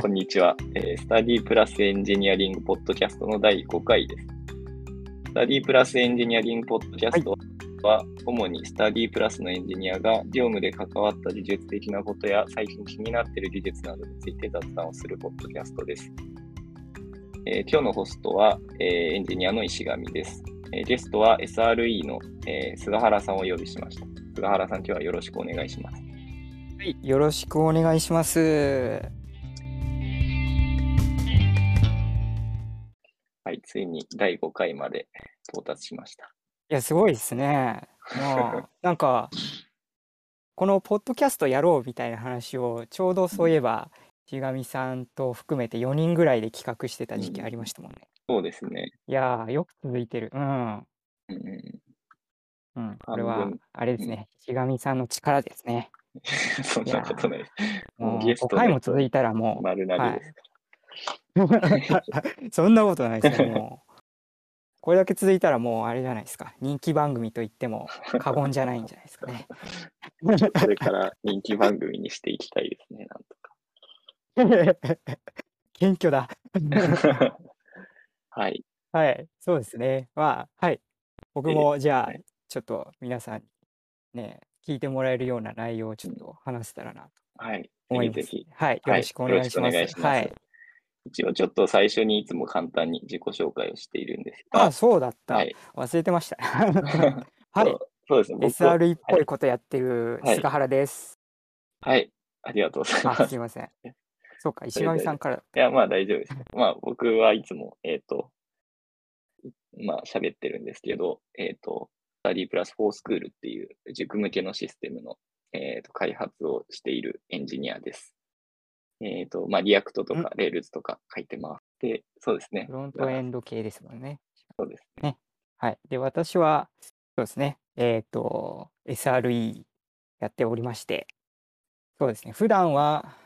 こんにちは、えスタディプラスエンジニアリングポッドキャストの第5回です。スタディプラスエンジニアリングポッドキャストは、主にスタディプラスのエンジニアが業務で関わった技術的なことや最近気になっている技術などについて雑談をするポッドキャストです。えー今日のホストは、えーエンジニアの石上です。えーゲストは SRE の、えー菅原さんをお呼びしました。菅原さん、今日はよろしくお願いします。はい、よろしくお願いします。ついに第5回まで到達しました。いや、すごいですね。もう、なんか、このポッドキャストやろうみたいな話を、ちょうどそういえば、しがみさんと含めて4人ぐらいで企画してた時期ありましたもんね。そうですね。いやー、よく続いてる。うん。うんうんうん、これはあれですね。しがみさんの力ですね。そんなことない。もう5ゲストの回も続いたらもう、丸投げです。そんなことないですよ、もう。これだけ続いたらもうあれじゃないですか。人気番組と言っても過言じゃないんじゃないですかね。これから人気番組にしていきたいですね、なんと謙虚だ。か。はい。はい、そうですね。まあ、はい。僕もじゃあはい、ちょっと皆さんにね、聞いてもらえるような内容をちょっと話せたらなとはい。思います。ぜひぜひ。はい、よはいろしくお願いします。よろしくお願いしますはい。一応ちょっと最初にいつも簡単に自己紹介をしているんですが、あ、そうだった。はい。忘れてました。はいそう。ですね。SRE っぽいことやってるはい菅原です。はい。ありがとうございまあ、す。すいません。そうか、石上さんから。いや、まあ大丈夫です。まあ僕はいつも、えっ、と、まあ喋ってるんですけど、えっ、と、 Studyplus for School っていう塾向けのシステムの、えーと開発をしているエンジニアです。えっ、と、まあ React とか Rails とか書いてます。で、そうですねフ。ロントエンド系ですもんね。そうです。はい。で、私は、そうですね。えっ、と、SRE やっておりまして、そうですね。普段は、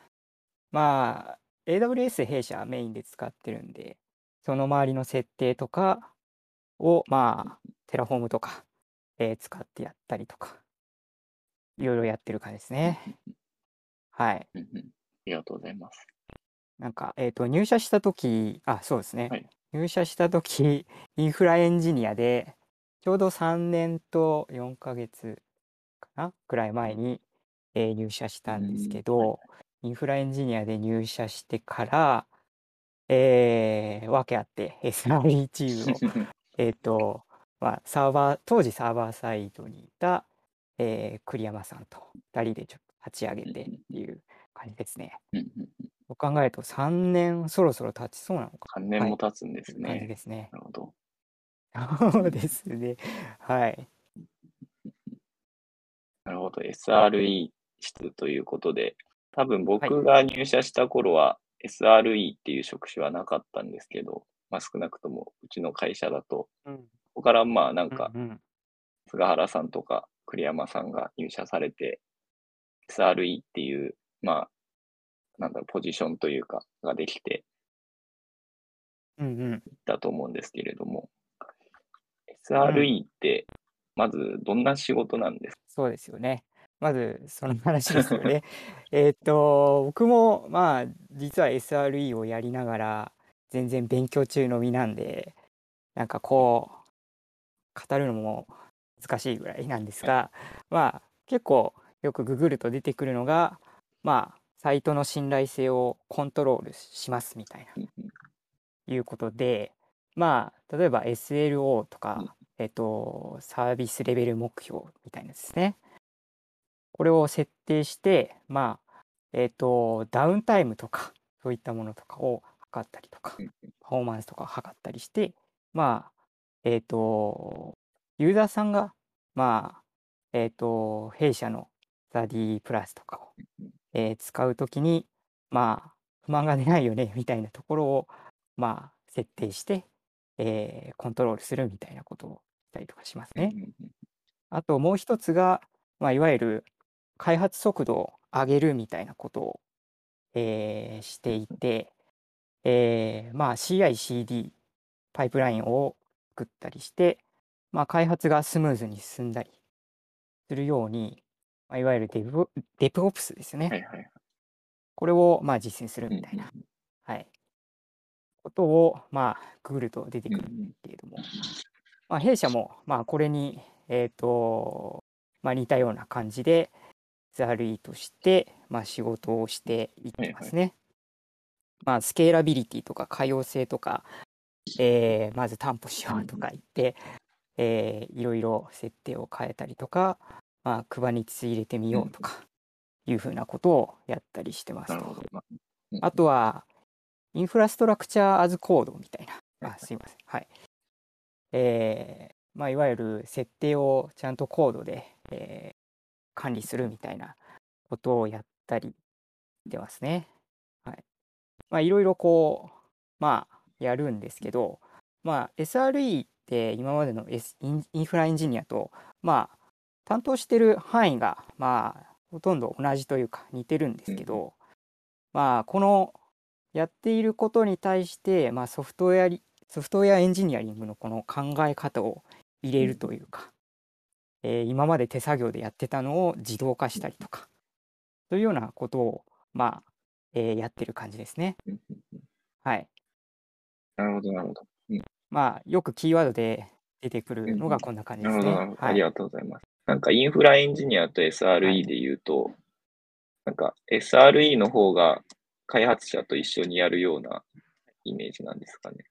まあ、AWS 弊社メインで使ってるんで、その周りの設定とかを、まあ、 Terraform とか、えー使ってやったりとか、いろいろやってる感じですね。はい。りがとうございます。なんか、えっ、と、入社したとき、あ、そうですね。はい入社したとき、インフラエンジニアで、ちょうど3年と4ヶ月かなくらい前に、えー入社したんですけど、インフラエンジニアで入社してから、えー、訳あって SRE チームを、えっと、まあ、サーバー、当時サーバーサイドにいた、えー栗山さんと2人でちょっと立ち上げてっていう感じですね。うんうんうんそう考えると3年そろそろ経ちそうなのか3年も経つんでという感じすね。ですね。なるほど。そうですね。はい。なるほど。SRE 室ということで、多分僕が入社した頃は SRE っていう職種はなかったんですけど、まあ、少なくともうちの会社だと、うん。ここからまあなんかうんうん菅原さんとか栗山さんが入社されて、SRE っていう、まあ、なんだろう、ポジションというか、ができてうんうん。いったと思うんですけれども、SRE って、まずどんな仕事なんですか、そうですよね。まず、その話ですよね。えっと、僕も、まあ、実は SRE をやりながら、全然勉強中の身なんで、なんかこう、語るのも難しいぐらいなんですが、まあ、結構よくググると出てくるのが、まあ、サイトの信頼性をコントロールしますみたいな。いうことで、まあ、例えば SLO とうんか、えっと、サービスレベル目標みたいなですね。これを設定して、まあ、えっと、ダウンタイムとか、そういったものとかを測ったりとかうん、パフォーマンスとかを測ったりして、まあ、えっと、ユーザーさんが、まあ、えっと、弊社の ZD プラスとかを、えー使うときに、まあ、不満が出ないよね、みたいなところを、まあ、設定して、えーコントロールするみたいなことをしたりとかしますね。あともう一つが、まあ、いわゆる開発速度を上げるみたいなことを、えーしていて、えーまあ、CI/CD パイプラインを作ったりして、まあ、開発がスムーズに進んだりするように、まあ、いわゆるデブデプオプスですね。はいはい。これをまあ実践するうんみたいな、はい、ことをまあくぐると出てくるんですけれども、まあ、弊社もまあこれに、えーとまあ、似たような感じで SRE としてまあ仕事をしていってますね。まあ、スケーラビリティとか可用性とか、えーまず担保しようとか言って、えーいろいろ設定を変えたりとか、まあ、Kubernetes 入れてみようとかいうふうなことをやったりしてますと。なるほど。まあとは、インフラストラクチャーアズコードみたいな。あ、すいません。はい。えーまあ、いわゆる設定をちゃんとコードで、えー管理するみたいなことをやったりしてますね。はい。まあ、いろいろこう、まあ、やるんですけど、まあ、SRE って今までの、インフラエンジニアと、まあ、担当してる範囲が、まあ、ほとんど同じというか似てるんですけど、まあ、このやっていることに対して、まあ、ソフトウェアリソフトウェアエンジニアリングのこの考え方を入れるというか、えー今まで手作業でやってたのを自動化したりとかそういうようなことを、まあえーやってる感じですね。うんうんうんはい。なるほど、なるほど。まあよくキーワードで出てくるのがこんな感じですね。はい。ありがとうございます。なんかインフラエンジニアと SRE で言うと、なんか SRE の方が開発者と一緒にやるようなイメージなんですかね。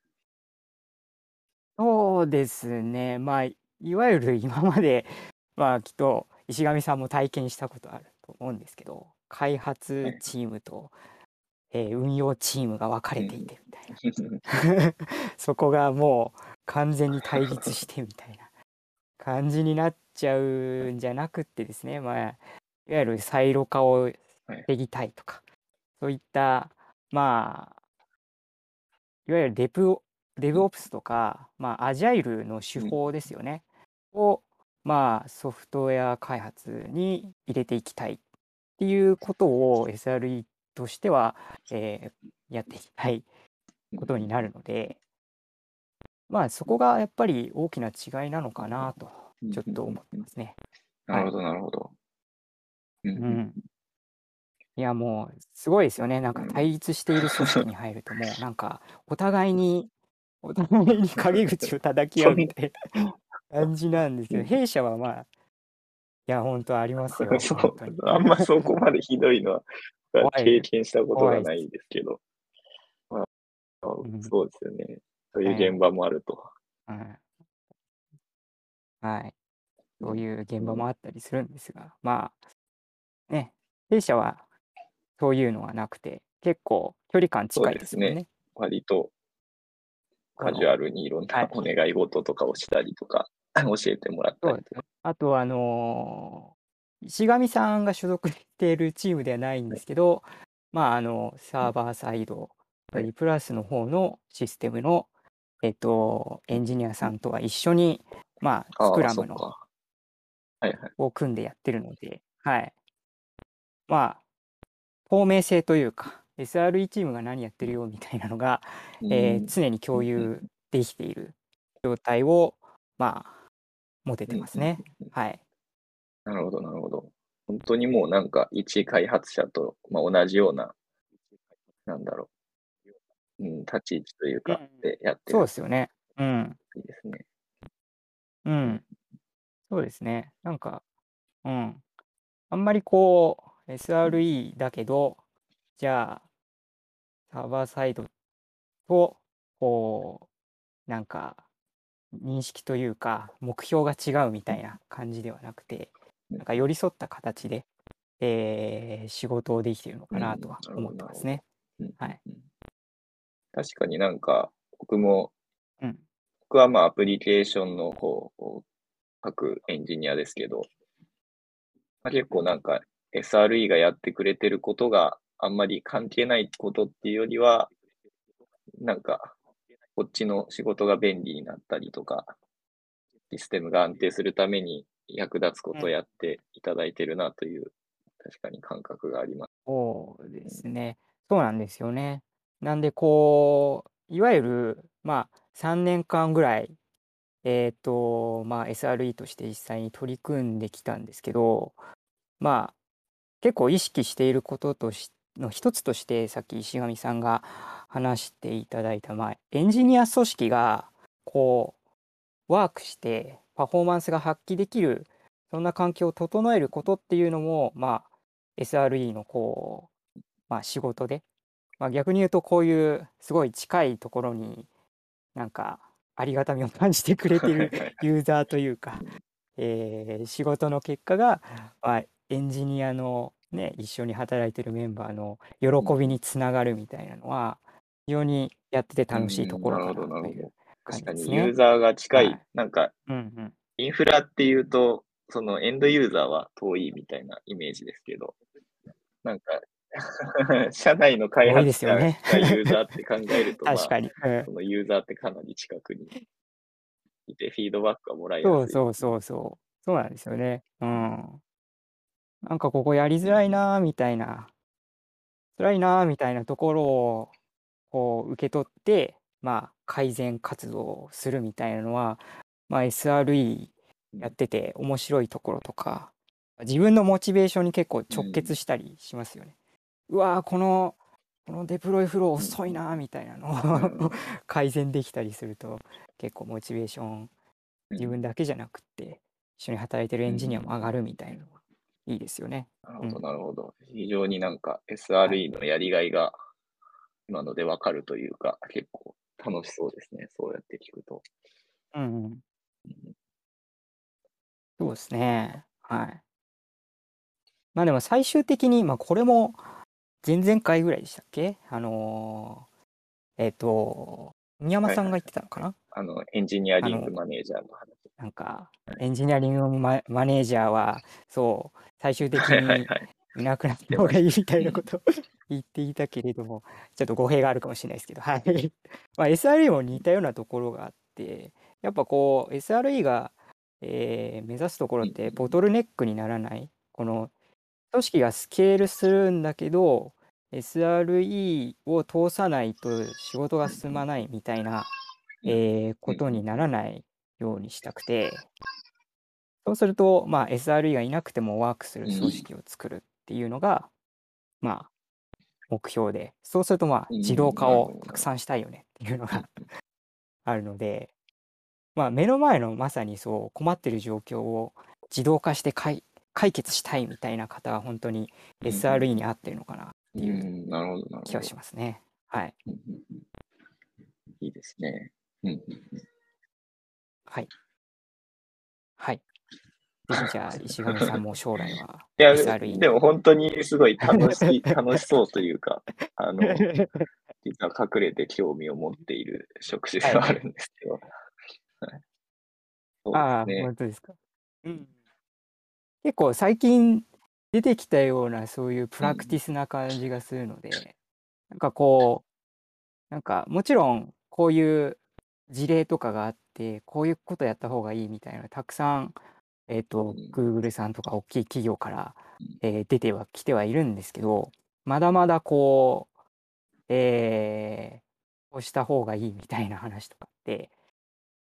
そうですね。まあいわゆる今までまあきっと石上さんも体験したことあると思うんですけど開発チームと、えー運用チームが分かれていてみたいな。そこがもう完全に対立してみたいな感じになっちゃうんじゃなくってですね、まあ、いわゆるサイロ化を防ぎたいとか、そういったまあいわゆるデプオデブオプスとか、まあ、アジャイルの手法ですよね、をまあソフトウェア開発に入れていきたいっていうことを SRE としては、えーやっていきたいことになるので、まあそこがやっぱり大きな違いなのかなとちょっと思ってますね。なるほど、なるほど。ううんん。いやもうすごいですよね。なんか対立している組織に入るともう なんかお互いに お互いに陰口を叩き合うみたいな感じなんですけど、うん弊社はまあいや本当ありますよ。そう、あんまそこまでひどいのは経験したことがないんですけど、まあんそうですよね。そういう現場もあると。はい。はい。そういう現場もあったりするんですが、まあ、ね、弊社はそういうのはなくて、結構距離感近いですよね。そうです割とカジュアルにいろんはない。お願い事とかをしたりとか、教えてもらったりとか。あと、あのー石上さんが所属しているチームではないんですけど、まあ、あの、サーバーサイド、はい。プラスの方のシステムの、えっと、エンジニアさんとは一緒に、まあ、スクラムのそっかはいはい。を組んでやってるので、はい。まあ、透明性というか、SRE チームが何やってるよみたいなのが、えーうん常に共有できている状態を、まあ、持ててますね。はい。なるほど、なるほど。本当にもうなんか一開発者と、まあ、同じような、なんだろう、うん、立ち位置というかうんでやってそうるですよね。うん。いいですね。うん。そうですね。なんか、うん。あんまりこう、SRE だけど、じゃあ、サーバーサイドと、こう、なんか、認識というか、目標が違うみたいな感じではなくて、なんか寄り添った形で、えー仕事をできているのかなとはうん思ってますね。うんはい。うん確かになんか、僕も、うん。僕はまあアプリケーションの方を書くエンジニアですけど、まあ、結構なんか SRE がやってくれてることがあんまり関係ないことっていうよりは、なんかこっちの仕事が便利になったりとか、システムが安定するために役立つことをやっていただいてるなという、確かに感覚があります。そうですね。そうなんですよね。なんで、こう、いわゆる、まあ、3年間ぐらい、えっと、まあ、SRE として実際に取り組んできたんですけど、まあ、結構意識していることとしの一つとしてさっき石上さんが話していただいた、まあ、エンジニア組織がこうワークしてパフォーマンスが発揮できるそんな環境を整えることっていうのも、まあ、SRE のこう、まあ、仕事で、まあ、逆に言うとこういうすごい近いところになんかありがたみを感じてくれてるユーザーというか、えー仕事の結果が、まあ、エンジニアの、ね、一緒に働いてるメンバーの喜びにつながるみたいなのは非常にやってて楽しいところかなうんなるほど、なといほど。確か感じですね。にユーザーが近い、はいなんかうんうんインフラっていうと、そのエンドユーザーは遠いみたいなイメージですけど、なんか、社内の開発者ですよねがユーザーって考えると、まあ確かに。うんそのユーザーってかなり近くにいて、フィードバックがもらいやすい。そうそうそうそう。そうなんですよね。うん。なんかここやりづらいなーみたいな、辛いなーみたいなところをこう受け取って、まあ改善活動をするみたいなのは、まあ SRE やってて面白いところとか、自分のモチベーションに結構直結したりしますよね。うわーこの、このデプロイフロー遅いなーみたいなのを 改善できたりすると結構モチベーション自分だけじゃなくって一緒に働いてるエンジニアも上がるみたいなのがいいですよね。なるほど、なるほど。非常になんか SRE のやりがいが今のでわかるというか、結構楽しそうですね。そうやって聞くと。うんうん。そうですね。はい。まあでも最終的に、まあこれも前々回ぐらいでしたっけ？あのーえっ、と、宮山さんが言ってたのかな、あの、エンジニアリングマネージャーの話。なんか、エンジニアリングママネージャーは、そう、最終的にはい。いなくなった方がいいみたいなことを 言っていたけれども、ちょっと語弊があるかもしれないですけど、はい。まあ、SRE も似たようなところがあって、やっぱこう、SRE が、えー目指すところって、ボトルネックにならない、この、組織がスケールするんだけど、SRE を通さないと仕事が進まないみたいな、えーことにならないようにしたくて、そうすると、まあ、SRE がいなくてもワークする組織を作るっていうのが、まあ、目標で、そうすると、まあ、うん。自動化をたくさんしたいよねっていうのが あるので、まあ、目の前のまさにそう困ってる状況を自動化して解解決したいみたいな方は本当に SRE に合ってるのかないうんなるほど、気がし。ますね。はい。いいですね。はい。はい。じゃあ、石上さんも将来は いや、でも本当にすごい楽しい、楽しそうというか、あの、実は隠れて興味を持っている職種ではあるんですけど。はいそうああ、ですね。本当ですか。うん。結構最近出てきたようなそういうプラクティスな感じがするので、なんかこう、なんかもちろんこういう事例とかがあって、こういうことやった方がいいみたいなのたくさん、えっ、と、うん。Google さんとか大きい企業からうん、えー出てはきてはいるんですけど、まだまだこう、えーこうした方がいいみたいな話とかって、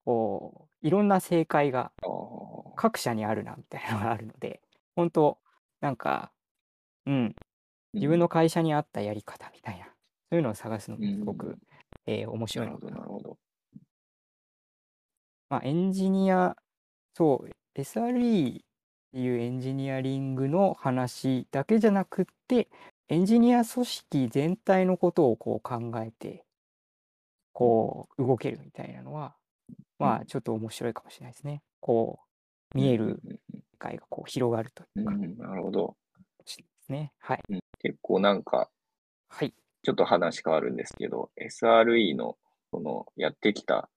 こう、いろんな正解が各社にあるなみたいなのがあるので、本当なんか、うん、自分の会社に合ったやり方みたいな、そういうのを探すのもすごんえー面白ないるほど、のかな。なるほど。まあ、エンジニア、そう、SRE っていうエンジニアリングの話だけじゃなくって、エンジニア組織全体のことをこう考えて、こう動けるみたいなのは、まあちょっと面白いかもしれないですね。こう、見えるうん世界がこう広がるというか、うんうん、なるほど。ですね。はい。結構なんか、はい。ちょっと話変わるんですけど、SRE の、その、やってきた、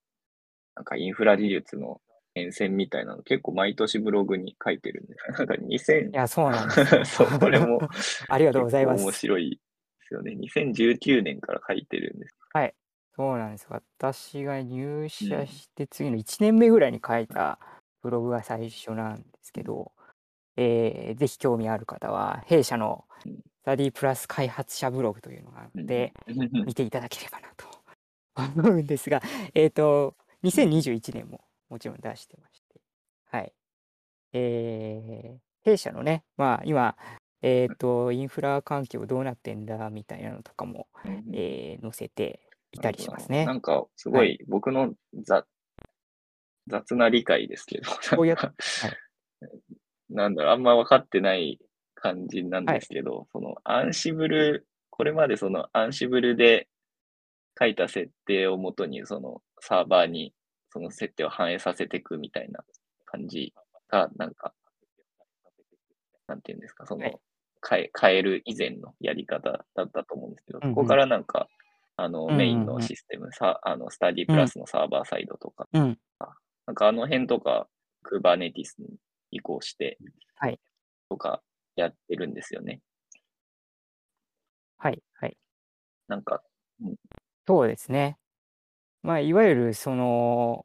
なんかインフラ技術の変遷みたいなの、結構毎年ブログに書いてるんです。なんか2000い、や、そうなんですよ そう、これも ありがとうございま結構面す。白いですよね。2019年から書いてるんです。はい。そうなんです。私が入社して次の1年目ぐらいに書いたブログが最初なんですけど、えーぜひ興味ある方は、弊社のうんスタディプラス開発者ブログというのがあるので、見ていただければなと 思うんですが、えっ、と、2021年ももちろん出してまして、はい。えー弊社のね、まあ今、えっ、と、インフラ環境どうなってんだみたいなのとかも、えー載せていたりしますね。なんか、すごい僕の雑雑な理解ですけど、こうやっなんかなんだろう、あんま分かってない感じなんですけど、そのアンシブル、これまでそのアンシブルで書いた設定をもとに、そのサーバーにその設定を反映させていくみたいな感じが、なんか、なんていうんですか、そはい。の、変え、変える以前のやり方だったと思うんですけど、そこからなんか、あの、メインのシステム、さ、あの、スタディプラスのサーバーサイドとか、うん。なんかあの辺とか、Kubernetes に移行して、はい。とかやってるんですよね。はい。はい。なんか、そうですね。まあ、いわゆる、その、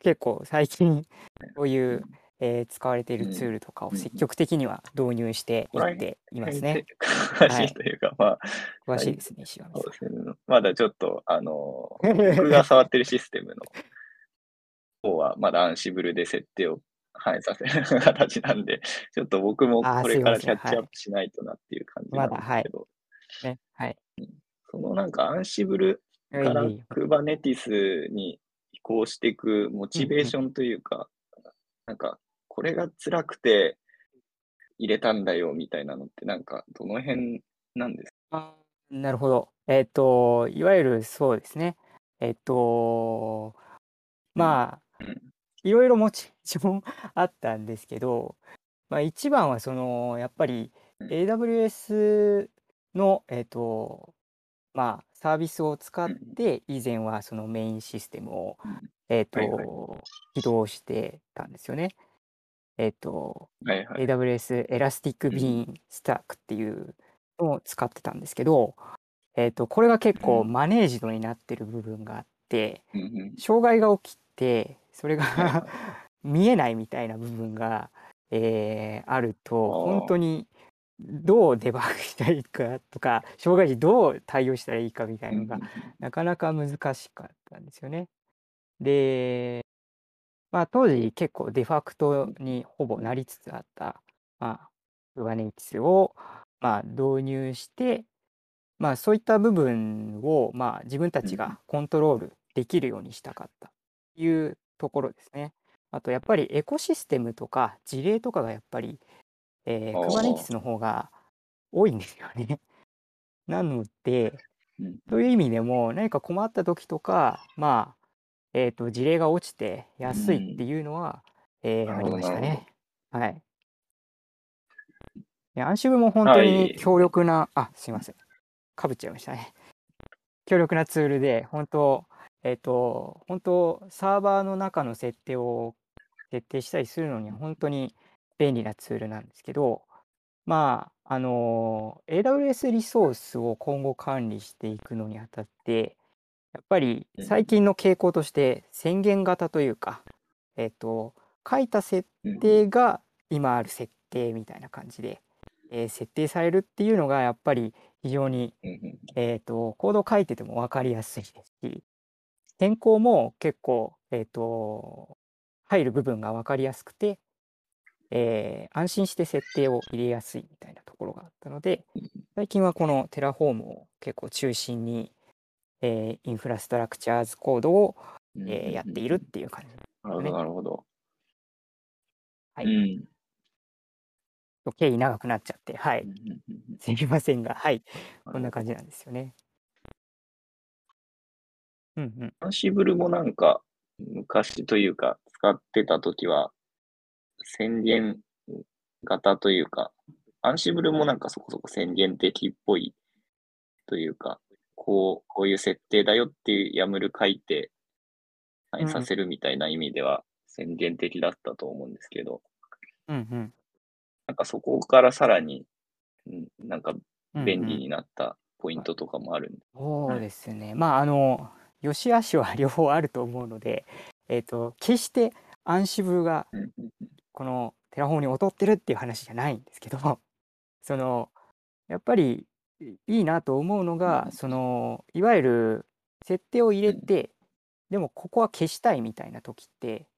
結構最近、こういう、えー使われているツールとかを積極的には導入していっていますね。詳しいというか、まあ、詳しいですね、石上さん。まだちょっと、あの、僕が触ってるシステムの方は、まだアンシブルで設定を反映させる形なんで、ちょっと僕もこれからキャッチアップしないとなっていう感じなんですけど、ね。はい。そのなんかアンシブルからいいいい Kubernetes に移行していくモチベーションというか、なんか、これが辛くて入れたんだよみたいなのって、なんか、どの辺なんですあーなるほど。えっ、と、いわゆるそうですね。えっ、と、まあ、うんいろいろモチベーションあったんですけど、まあ、一番はその、やっぱりうん。AWS の、えっ、と、まあ、サービスを使っうんて、以前はそのメインシステムを、うん。えっ、と、はいはい。起動してたんですよね。えっ、と、はいはい。AWS エラスティックビーンスタックっていうのを使ってたんですけど、えっとこれが結構うん。マネージドになってる部分があってうんうん。障害が起きてそれが見えないみたいな部分が、えーあると本当にどうデバッグしたらいいかとか障害時どう対応したらいいかみたいなのがなかなか難しかったんですよね。で、まあ、当時結構デファクトにほぼなりつつあった、まあ、Kubernetes を、まあ、導入して、まあ、そういった部分を、まあ、自分たちうんがコントロールできるようにしたかった。というところですね。あとやっぱりエコシステムとか事例とかがやっぱり、えー、あー Kubernetes の方が多いんですよね。なので、うんそういう意味でも何か困った時とかまあえっ、と事例が落ちて安いっていうのは、えーなるほどありましたなるほね。はい。でアンシブも本当はいに強力な、あすいませんかぶっちゃいましたね。強力なツールで本当えっ、と本当サーバーの中の設定を設定したりするのには本当に便利なツールなんですけどまああの AWS リソースを今後管理していくのにあたってやっぱりうん。最近の傾向として宣言型というか、えっ、と書いた設うん定が今ある設定みたいな感じで、えー設定されるっていうのがやっぱり非常にえー、とコード書いてても分かりやすいですし変更も結構、えー、と入る部分が分かりやすくて、えー安心して設定を入れやすいみたいなところがあったので最近はこの Terraform を結構中心に、えー Infrastructure as Code を、うんえーやっているっていう感じなるほど、なるほど。はい。うん。経緯長くなっちゃってはい。すみませんがはい。こんな感じなんですよね。うんうんアンシブルもなんか、昔というか、使ってたときは、宣言型というか、アンシブルもなんかそこそこ宣言的っぽいというか、こう、こういう設定だよっていう YAML 書いて、反映させるみたいな意味では宣言的だったと思うんですけど、うんうんなんかそこからさらに、うんなんかうんうん便利になったポイントとかもあるんで。そうですね。まああの良し悪しは両方あると思うので、えっ、と決して Ansible がこの Terraform に劣ってるっていう話じゃないんですけど、そのやっぱりいいなと思うのが、そのいわゆる設定を入れて、でもここは消したいみたいな時って、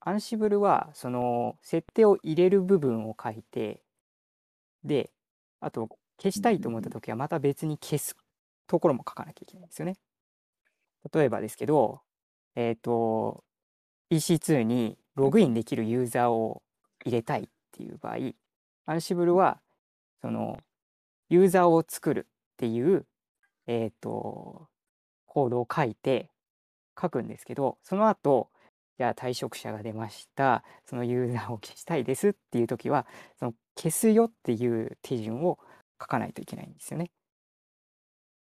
アンシブルはその設定を入れる部分を書いて、で、あと消したいと思った時はまた別に消すところも書かなきゃいけないんですよね。例えばですけど、えっ、と、EC2 にログインできるユーザーを入れたいっていう場合、アンシブルは、その、ユーザーを作るっていう、えっ、と、コードを書いて、書くんですけど、その後、じゃあ退職者が出ました、そのユーザーを消したいですっていう時は、その消すよっていう手順を書かないといけないんですよね。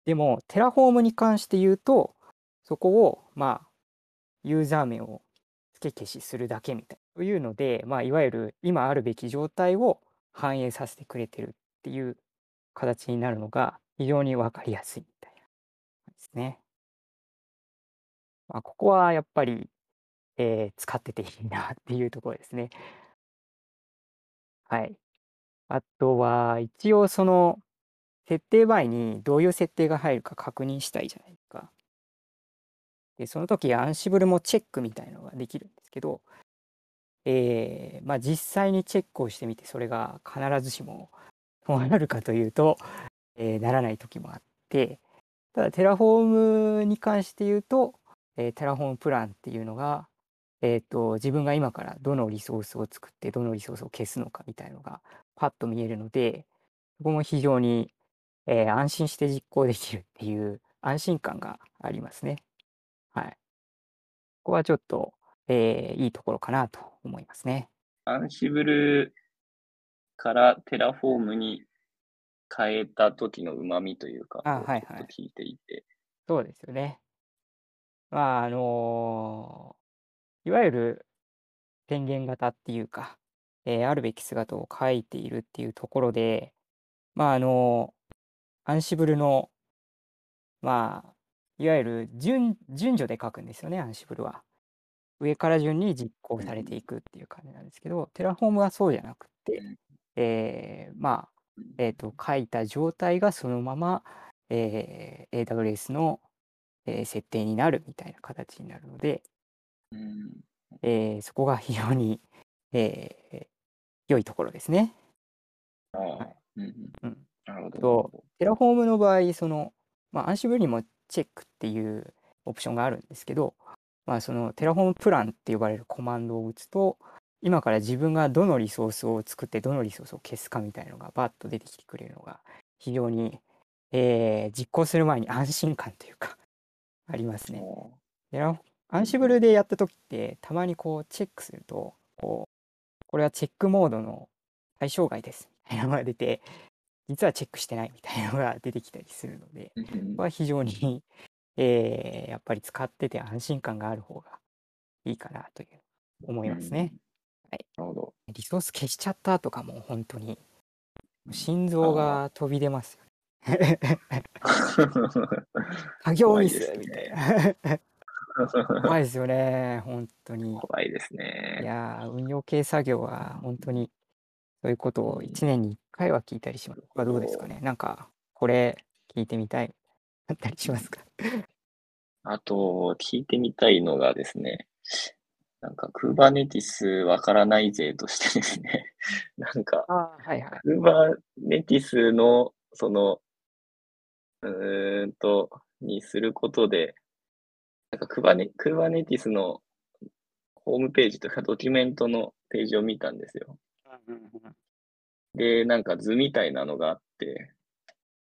でも、 Terraform に関して言うと、そこを、まあ、ユーザー名を付け消しするだけみたいな。というので、まあ、いわゆる今あるべき状態を反映させてくれてるっていう形になるのが非常に分かりやすいみたいなですね。まあ、ここはやっぱり、えー使ってていいなっていうところですね。はい。あとは、一応その、設定前にどういう設定が入るか確認したいじゃないですか。で、その時、アンシブルもチェックみたいのができるんですけど、えーまあ実際にチェックをしてみて、それが必ずしもそうなるかというと、えーならない時もあって、ただ、 Terraform に関して言うと、えー terraform plan っていうのが、えっと、自分が今からどのリソースを作って、どのリソースを消すのかみたいのが、パッと見えるので、そこも非常に、え安心して実行できるっていう安心感がありますね。はい。ここはちょっと、えーいいところかなと思いますね。 Ansible から Terraform に変えた時の旨味というか、をあはいはい聞いていて。そうですよね。まあ、あのいわゆる宣言型っていうか、えーあるべき姿を書いているっていうところで、まあ、あの Ansible の、まあ、いわゆる順順序で書くんですよね、 Ansible は。上から順に実行されていくっていう感じなんですけど、 Terraform はそうじゃなくて、うんえーまあ、えっ、と、書いた状態がそのまま、えー AWS の、えー設定になるみたいな形になるので、うんえーそこが非常に、えー良いところですね。はいなるほど。と Terraform の場合、その、まあ、 Ansible にもチェックっていうオプションがあるんですけど、まあ、その terraform plan って呼ばれるコマンドを打つと、今から自分がどのリソースを作って、どのリソースを消すかみたいなのがバッと出てきてくれるのが、非常に、えー実行する前に安心感というか、ありますね。あテラ Ansible でやった時って、たまにこうチェックすると、こう、これはチェックモードの対象外ですみたいなのが出て、実はチェックしてないみたいなのが出てきたりするので、ここは非常に、えーやっぱり使ってて安心感がある方がいいかなという思いますね。はいなるほど。リソース消しちゃったとかも本当に心臓が飛び出ますよね。作業ミスみたいな。怖いですよね、本当に。怖いですいね。やー、運用系作業は本当にそういうことを1年に1回は聞いたりします。はどうですかね？なんか、これ聞いてみたい、あったりしますか？あと、聞いてみたいのがですね、なんか Kubernetes わからない勢としてですね、なんかはいはい。Kubernetes のその、うーんと、にすることで、なんか Kuberne- Kubernetes のホームページとかドキュメントのページを見たんですよ。で、なんか図みたいなのがあって、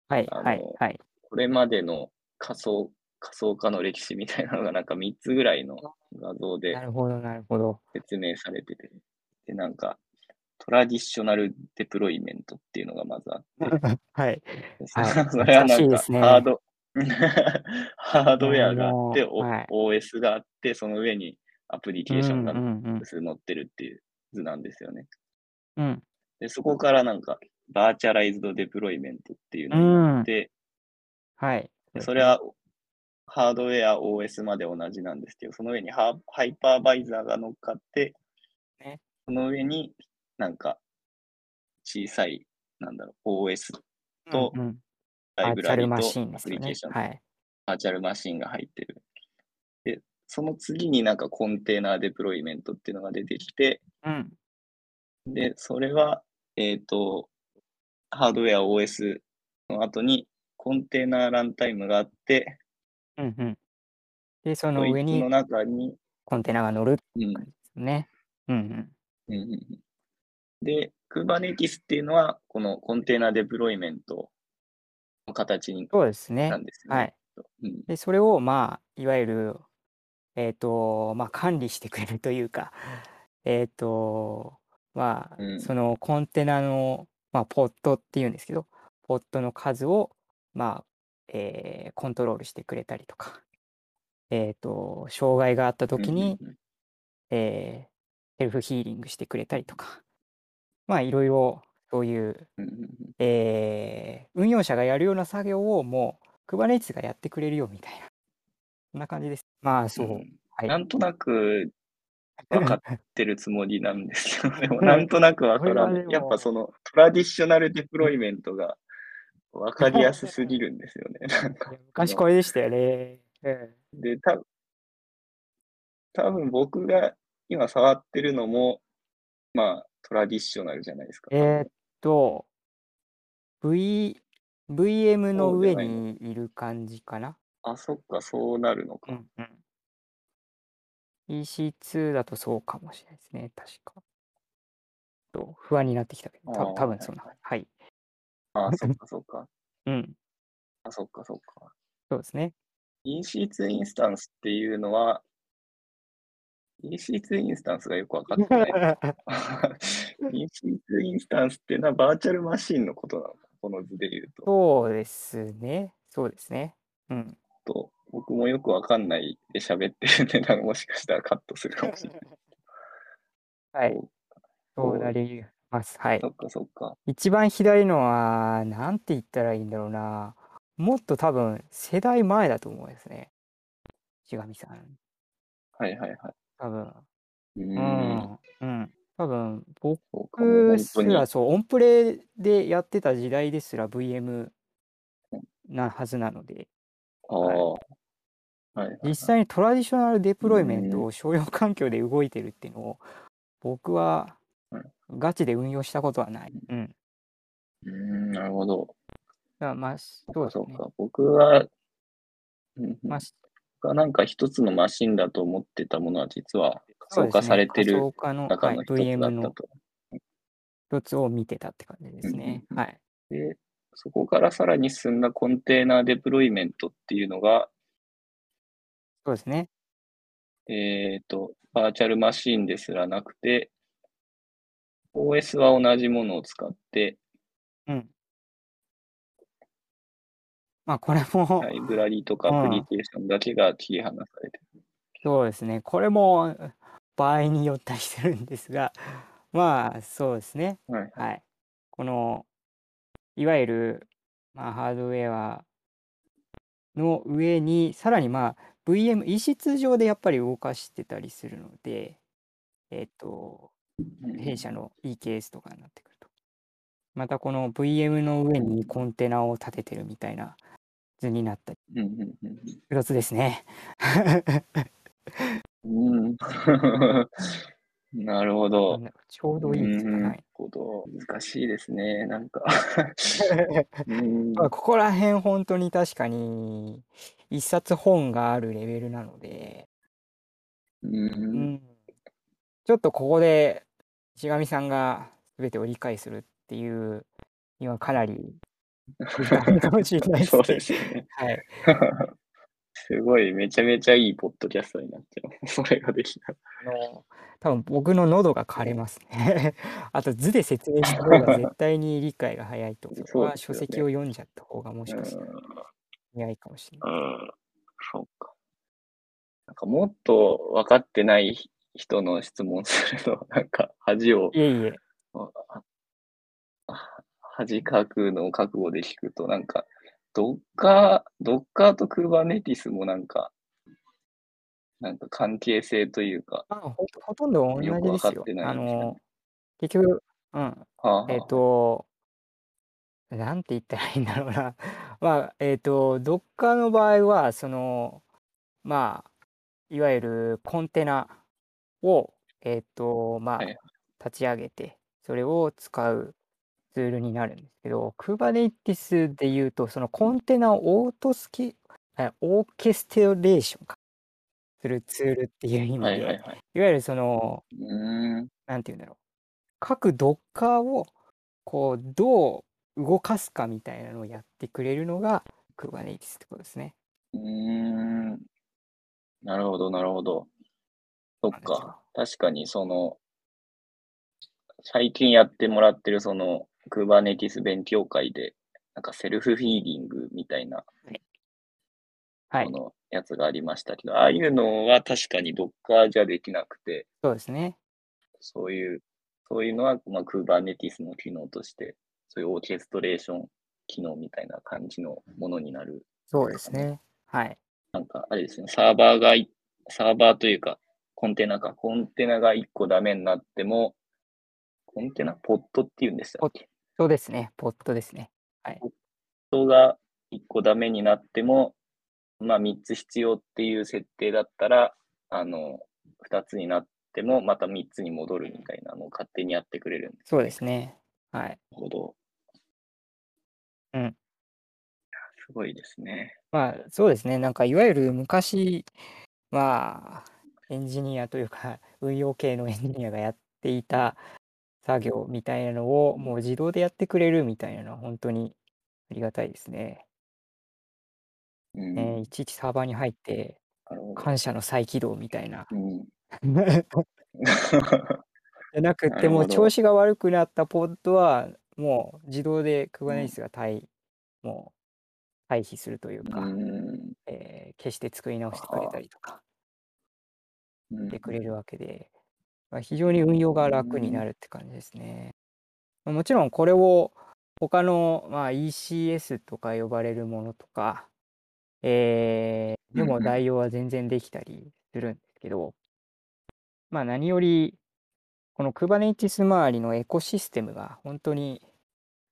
はいはいはい。これまでの仮想仮想化の歴史みたいなのがなんか3つぐらいの画像でなるほど、なるほど。説明されてて、で、なんか、トラディショナルデプロイメントっていうのがまずあって、はい。そそれはなんかハード、ハードウェアがあって、はい OS があって、その上にアプリケーションが載ってるっていう図なんですよね。うん。で、そこからなんか、バーチャライズドデプロイメントっていうのになって、はい。でそれはハードウェア OS まで同じなんですけど、その上にハハイパーバイザーが乗っかってね、その上になんか小さい、なんだろう、OS とライブラリバーチャルマシーンとアプリケーション、。はい。バーチャルマシンが入ってる。で、その次になんかコンテーナーデプロイメントっていうのが出てきて、うん。で、それは、えっ、と、ハードウェア OS の後にコンテナランタイムがあって、うんうん。で、そその上にの中に、コンテナが乗るってうん感じですね。うんうん。うんうんうんで、Kubernetes っていうのは、このコンテナデプロイメントの形にそうですねな。んですね。はい。うんで、それを、まあ、いわゆる、えっ、と、まあ、管理してくれるというか、えっ、と、まあ、うんそのコンテナの、まあ、ポットっていうんですけど、ポットの数を、まあ、えーコントロールしてくれたりとか、えっ、と、障害があった時に、うんうんえーセルフヒーリングしてくれたりとか、まあ、いろいろ、そういう、うんうんうんえー運用者がやるような作業をもう Kubernetes がやってくれるよみたいな。そんな感じです。まあそう。うんはい。なんとなく分かってるつもりなんですけど、でもなんとなく分からない。これはでもやっぱそのトラディショナルデプロイメントが分かりやすすぎるんですよね。なんか昔これでしたよね。うんで、た多分僕が今触ってるのも、まあトラディショナルじゃないですか。えーっと、V、VM の上にいる感じかな。あ、そっか、そうなるのか。うんうん。EC2 だとそうかもしれないですね。確か。と不安になってきたけど、た多分そんな。はいはい。あ、そっか、そっか。うん。あ、そっか、そっか。そうですね。EC2 インスタンスっていうのは、EC2 インスタンスがよくわかってない。EC2 インスタンスっていうのはバーチャルマシンのことなのかな、この図で言うと。そうですね。そうですね。うん。と僕もよくわかんないで喋ってるんで、なんかもしかしたらカットするかもしれない。はい。そうなります。はいそ。っかそっか。一番左のは、なんて言ったらいいんだろうな。もっと多分、世代前だと思うんですね。しがみさん。はいはいはい。多分。うん。ん。うん。多分、僕。すらそう、オンプレでやってた時代ですら VM なはずなので、ああ。はいはいはい。実際にトラディショナルデプロイメントうを商用環境で動いてるっていうのを、僕はうんガチで運用したことはない。うん。うーん、なるほど。だからまあ、そうですね。そうか。僕は、うんうんまあ、僕はなんか一つのマシンだと思ってたものは実は仮想化されて仮る想化の、はい、中の一つ VM だったのと。一つを見てたって感じですね。うんうんうんはい。で、そこからさらに進んだコンテーナーデプロイメントっていうのが、そうですね。えっ、と、バーチャルマシンですらなくて、OS は同じものを使って、うん。まあ、これも、ライブラリとかうんアプリケーションだけが切り離されてる。そうですね。これも場合によったりするんですが、まあ、そうですね。はい。はい。この、いわゆる、まあ、ハードウェアの上に、さらにまあ、VM、EC2 上でやっぱり動かしてたりするので、えっ、と、弊社の EKS とかになってくると。またこの VM の上にコンテナを立ててるみたいな図になったり、うんうんうん一つですね。うん。うんなるほど。ちょうどいいですかうんなねる。ほど。難しいですね。なんか。うんまあここら辺本当に確かに一冊本があるレベルなので、う。うんん、ちょっとここでしがみさんが全てを理解するっていうにはかなりかもしれないです そうけどですよね。はい。すごい、めちゃめちゃいいポッドキャストになっちゃう。それができた。あの多分僕の喉が枯れますね。あと図で説明した方が絶対に理解が早いと。それはそうですよね書籍を読んじゃった方がもうしかしたらん。早いかもしれない。うん。そうか。なんかもっと分かってない人の質問すると、なんか恥を、いえいえ。恥かくのを覚悟で聞くと、なんか、ドッカー、ドッカーとクーバーネティスもなんか、なんか関係性というか、あほほとんど同じですよ分かって。ないあんですよねの、結局、うん。はあはあえっ、と、なんて言ったらいいんだろうな。まあ、えっ、と、Docker の場合は、その、まあ、いわゆるコンテナを、えっ、と、まあ、はい立ち上げて、それを使う。ツールになるんですけど、Kubernetes で言うと、そのコンテナをオートスキあオーケストレーションかするツールっていう意味で、はいはいはい。いわゆるその、うーん。なんて言うんだろう。各 Docker をこうどう動かすかみたいなのをやってくれるのが Kubernetes ってことですね。うーん。なるほど、なるほど。そっか。確かに、その、最近やってもらってる、その、Kubernetes 勉強会で、なんか self-healing みたいな、はいこ。のやつがありましたけど、ああいうのは確かに Docker じゃできなくて、そうですね。そういう、そういうのは、まあ、Kubernetes の機能として、そういうオーケストレーション機能みたいな感じのものになる。そうですね。はい。なんか、あれですね、サーバーがい、サーバーというか、コンテナか、コンテナが1個ダメになっても、コンテナポットっていうんでしたっけ？そうですね。ポットですね。ポットが1個ダメになっても、まあ3つ必要っていう設定だったら、あの、2つになっても、また3つに戻るみたいなのを勝手にやってくれるんです。そうですね。はい。なるほど。うん。すごいですね。まあ、そうですね。なんか、いわゆる昔、まあ、エンジニアというか、運用系のエンジニアがやっていた作業みたいなのを、もう自動でやってくれるみたいなのは、本当にありがたいですね。ういちいちサーバーに入って、なるほど。感謝の再起動みたいな。うん。じゃなくて、もう調子が悪くなったポッドは、もう自動で Kubernetes が対、もう回避するというか、うんえー消して作り直してくれたりとかうんしてくれるわけで、まあ、非常に運用が楽になるって感じですね。まあもちろんこれを他の、まあ、ECS とか呼ばれるものとか、えーでも代用は全然できたりするんですけど、まあ何よりこの Kubernetes 周りのエコシステムが本当に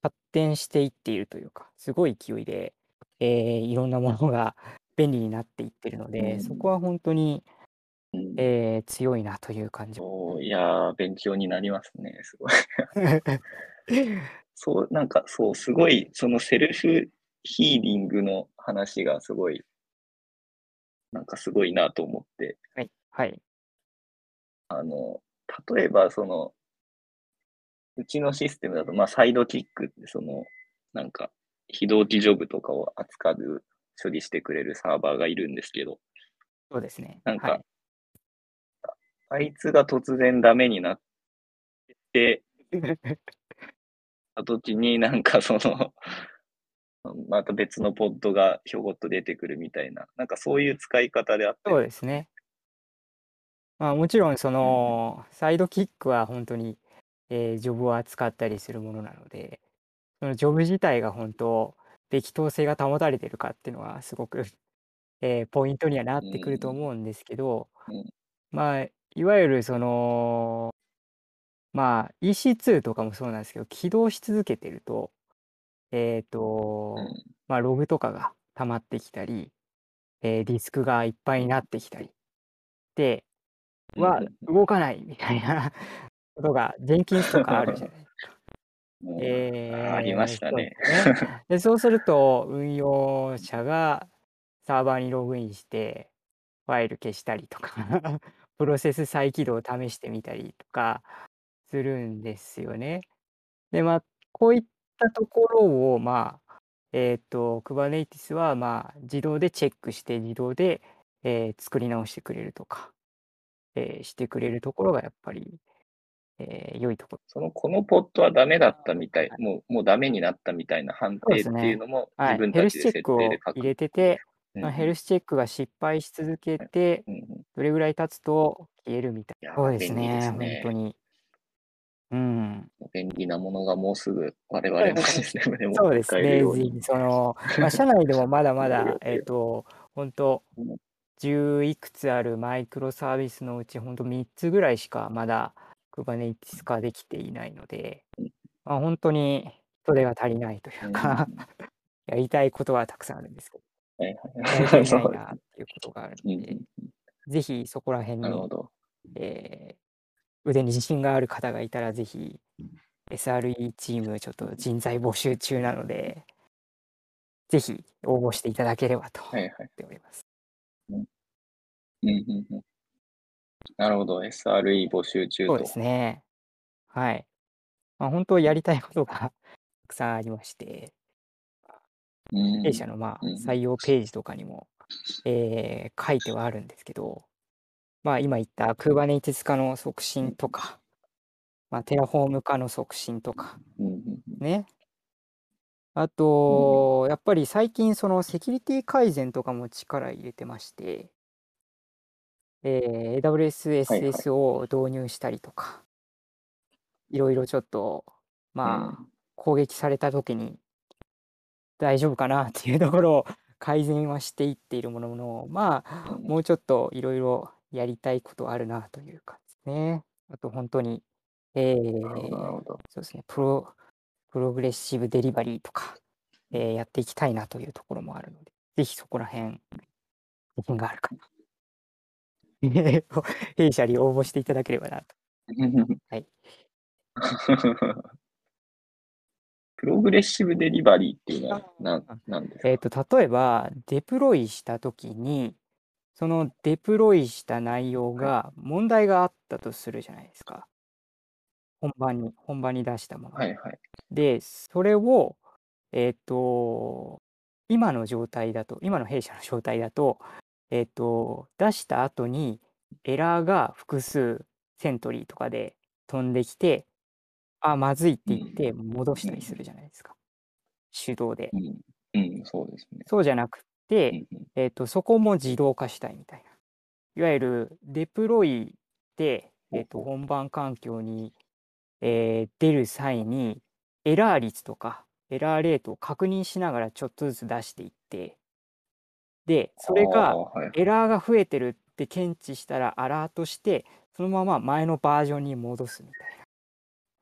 発展していっているというか、すごい勢いで、えーいろんなものが便利になっていってるので、うん。そこは本当に、うんえー強いなという感じ。そういやー、勉強になりますね、すごい。そう、なんか、そう、すごい、そのセルフヒーリングの話がすごい、なんかすごいなと思って、はい。はい。あの、例えば、その、うちのシステムだと、まあ、サイドキックって、その、なんか、非同期ジョブとかを扱う、処理してくれるサーバーがいるんですけど、そうですね。なんかはい。あいつが突然ダメになって、た時になんかその、また別のポッドがひょこっと出てくるみたいな、なんかそういう使い方であって、そうですね。まあもちろんそのサイドキックは本当に、えージョブを扱ったりするものなので、そのジョブ自体が本当、適当性が保たれてるかっていうのはすごく、えーポイントにはなってくると思うんですけど、うん。まあいわゆるその、まあ EC2 とかもそうなんですけど、起動し続けてると、えっ、と、うんまあログとかが溜まってきたり、えーディスクがいっぱいになってきたり、で、はうん動かないみたいな ことが、ジェンキンスとかあるじゃないですか。うんえありましたそうね。ですね。で、そうすると、運用者がサーバーにログインして、ファイル消したりとか、プロセス再起動を試してみたりとかするんですよね。で、まあ、こういったところを、まあ、えっ、と、Kubernetes は、まあ、自動でチェックして、自動で、えー作り直してくれるとか、えーしてくれるところがやっぱり、えー良いところ。その、このポットはダメだったみたいは、もう、もうダメになったみたいな判定っていうのもはい、自分ヘルスチェックを定で書く。入れてて、うんまあヘルスチェックが失敗し続けて、うんうんどれぐらい経つと消えるみたいな。いやーそうです便利でね、本すね当に。うん。便利なものがもうすぐ我々のシステムでもそうですね、使えるように。ぜひその、まあ、社内でもまだまだ えっと、本当うん、10いくつあるマイクロサービスのうち、本当3つぐらいしかまだ Kubernetes 化できていないので、まあ、本当に人手が足りないというか、やりたいことはたくさんあるんですけど、はいやはいり足りないなっていうことがあるうんので、ぜひそこら辺に、なるほど。えー腕に自信がある方がいたら、ぜひ SRE チームちょっと人材募集中なので、ぜひ応募していただければと思。っております。うんうんうん。なるほど。SRE 募集中と。そうですね。はい。まあ、本当やりたいことがたくさんありまして、うん弊社のまあうん。採用ページとかにも、えー書いてはあるんですけど、まあ今言った Kubernetes 化の促進とか、まあ、 Terraform 化の促進とか、ね。あと、やっぱり最近そのセキュリティ改善とかも力入れてまして、えー AWS はいはい。SS を導入したりとか、いろいろちょっと、まあ、攻撃された時に大丈夫かなっていうところを改善はしていっているものの、まあ、うんもうちょっといろいろやりたいことあるなという感じですね。あと本当に、えーなるほど、なるほど。そうですね、プロ、プログレッシブデリバリーとか、えーやっていきたいなというところもあるので、ぜひそこら辺、自信があるかな。弊社に応募していただければなと。はい。プログレッシブデリバリーっていうのはあ何なんですか？えっ、と、例えば、デプロイしたときに、そのデプロイした内容が問題があったとするじゃないですか。本番に、本番に出したもの。はいはい。で、それを、えっ、と、今の状態だと、今の弊社の状態だと、えっ、と、出した後にエラーが複数セントリーとかで飛んできて、あ、まずいって言って戻したりするじゃないですか。手動で。うん、うん、そうですね。そうじゃなくうて、んうんえっ、と、そこも自動化したいみたいな。いわゆるデプロイで、えっ、と、ほう本番環境に、えー出る際に、エラー率とか、エラーレートを確認しながらちょっとずつ出していって、で、それあがエラーが増えてるって検知したらアラートして、そのまま前のバージョンに戻すみたいな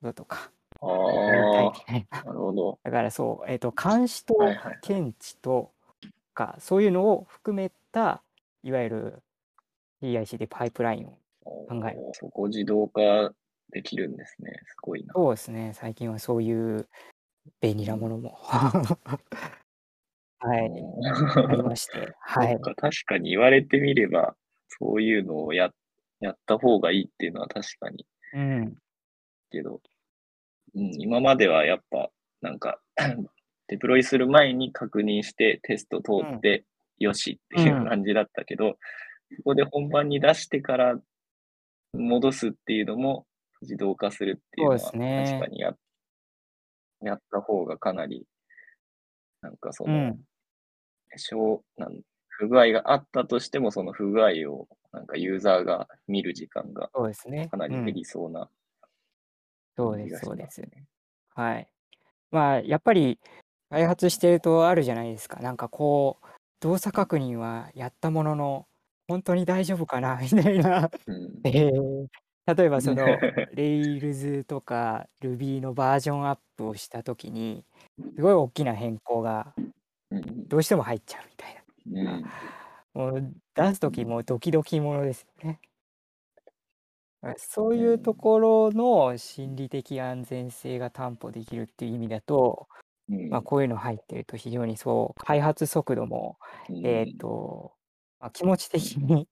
こととか、ああ、な。なるほど。だからそう、えっ、と、監視とはいはい検知とか、そういうのを含めた、いわゆる CICD パイプラインを。考えるそこ自動化できるんですね。すごいな。そうですね、最近はそういう便利なものも。はい、うんありまして、はい確かに言われてみれば、そういうのをややった方がいいっていうのは確かにうん、けど、うん、今まではやっぱ、なんか、デプロイする前に確認してテスト通って、よしっていううん感じだったけど、そこで本番に出してから戻すっていうのも自動化するっていうのは確かにややった方がかなり、なんかそうの、ん、小なん不具合があったとしても、その不具合をなんかユーザーが見る時間が。かなり減うん、りそうなそうです、そうですます。ね。はい。まあ、やっぱり開発してるとあるじゃないですか。なんかこう、動作確認はやったものの、本当に大丈夫かなみたいな。うん えー例えばその Rails とか Ruby のバージョンアップをしたときに、すごい大きな変更がうんどうしても入っちゃうみたいうんな。もう出すときもドキドキものですよね。あそういうところの心理的安全性が担保できるっていう意味だと、うんまあ、こういうの入ってると非常にそう開発速度も、うんえっ、と、まあ、気持ち的に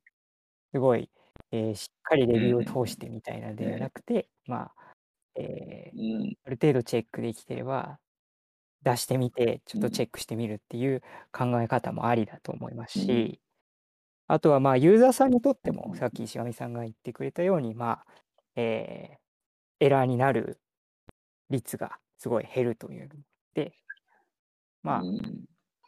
すごい、えーしっかりレビューを通してみたいなのではなくて、まあ、えーうん。ある程度チェックできてれば出してみてちょっとチェックしてみるっていう考え方もありだと思いますし、あとはまあユーザーさんにとってもさっき石上さんが言ってくれたようにまあ、えーエラーになる率がすごい減るというのでまあうん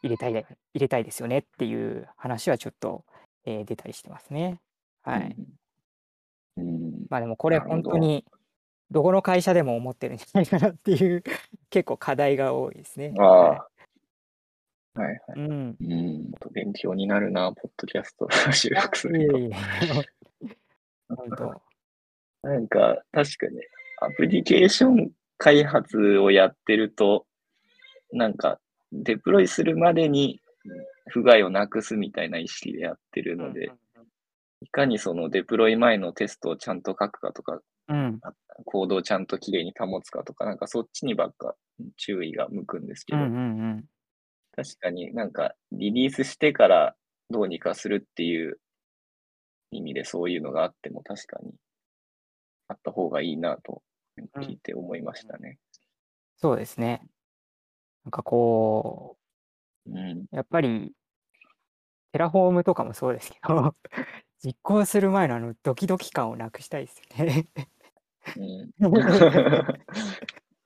入れたいだ入れたいですよねっていう話はちょっと、えー出たりしてますね。はい。うんまあでもこれなるほど本当にどこの会社でも思ってるんじゃないかなっていう結構課題が多いですね。ああ。はいはい。うん。うん。勉強になるな、ポッドキャスト 収録すいると。えいえ。本当。なんか、確かに、アプリケーション開発をやってると、なんか、デプロイするまでに不具合をなくすみたいな意識でやってるので、いかにそのデプロイ前のテストをちゃんと書くかとか、うん。コードをちゃんときれいに保つかとか、なんかそっちにばっか注意が向くんですけど、うんうんうん。確かになんかリリースしてからどうにかするっていう意味でそういうのがあっても確かにあった方がいいなと聞いて思いましたね。そうですね。なんかこうん。う、やっぱり、 Terraform とかもそうですけど、実行する前のあのドキドキ感をなくしたいですよね。うん、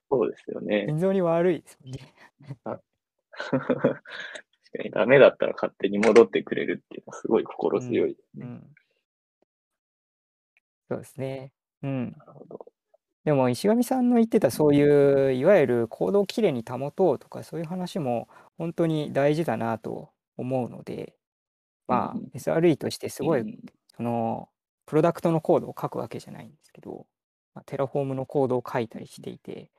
そうですよね。心臓に悪いですもんね。確かにダメだったら勝手に戻ってくれるっていうのはすごい心強いですね。うん。そうですね。うん。なるほど。でも石上さんの言ってたそういういわゆるコードをきれいに保とうとかそういう話も本当に大事だなと思うのでまあうんうん SRE としてすごいうんそのプロダクトのコードを書くわけじゃないんですけど、まあ、 Terraform のコードを書いたりしていて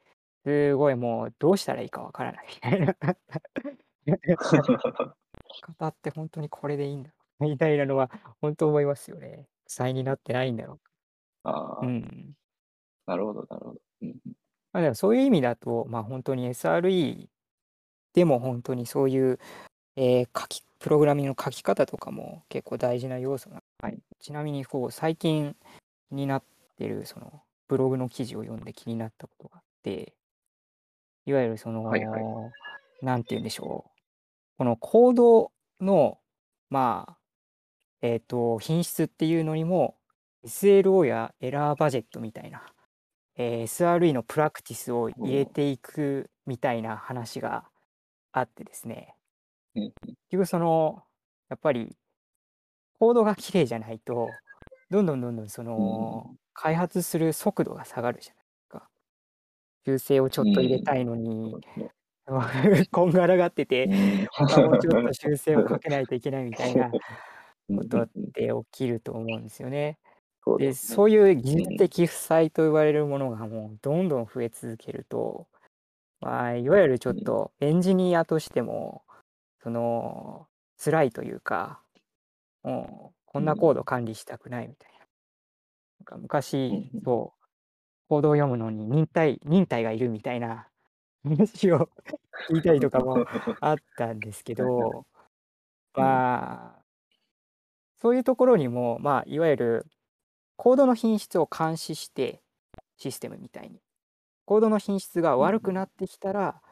すごいもうどうしたらいいかわからないみたいな方って本当にこれでいいんだろうみたいなのは本当思いますよね。負債になってないんだろああ、う。うん。なるほど、なるほど。うんまあ、でもそういう意味だと、まあ、本当に SRE でも本当にそういう、えー書きプログラミングの書き方とかも結構大事な要素な、はい、ちなみにこう最近気になってるそのブログの記事を読んで気になったことがあっていわゆるその、はいはい。なんて言うんでしょう。このコードのまあえっ、と品質っていうのにも SLO やエラーバジェットみたいなえー SRE のプラクティスを入れていくみたいな話があってですね。うん結局そのやっぱりコードが綺麗じゃないとどんどんどんどんその開発する速度が下がるじゃない。ですか修正をちょっと入れたいのにこんがらがっててもうちょっと修正をかけないといけないみたいなうんことって起きると思うんですよね。で、そうですね。そういう技術的負債と言われるものがもうどんどん増え続けると、まあ、いわゆるちょっとエンジニアとしても、その、辛いというか、もう、こんなコード管理したくないみたいな。なんか昔うん、そう、コードを読むのに忍耐、忍耐がいるみたいな話を聞いたりとかもあったんですけど、うん。まあ、そういうところにも、まあ、いわゆるコードの品質を監視して、システムみたいに。コードの品質が悪くなってきたら、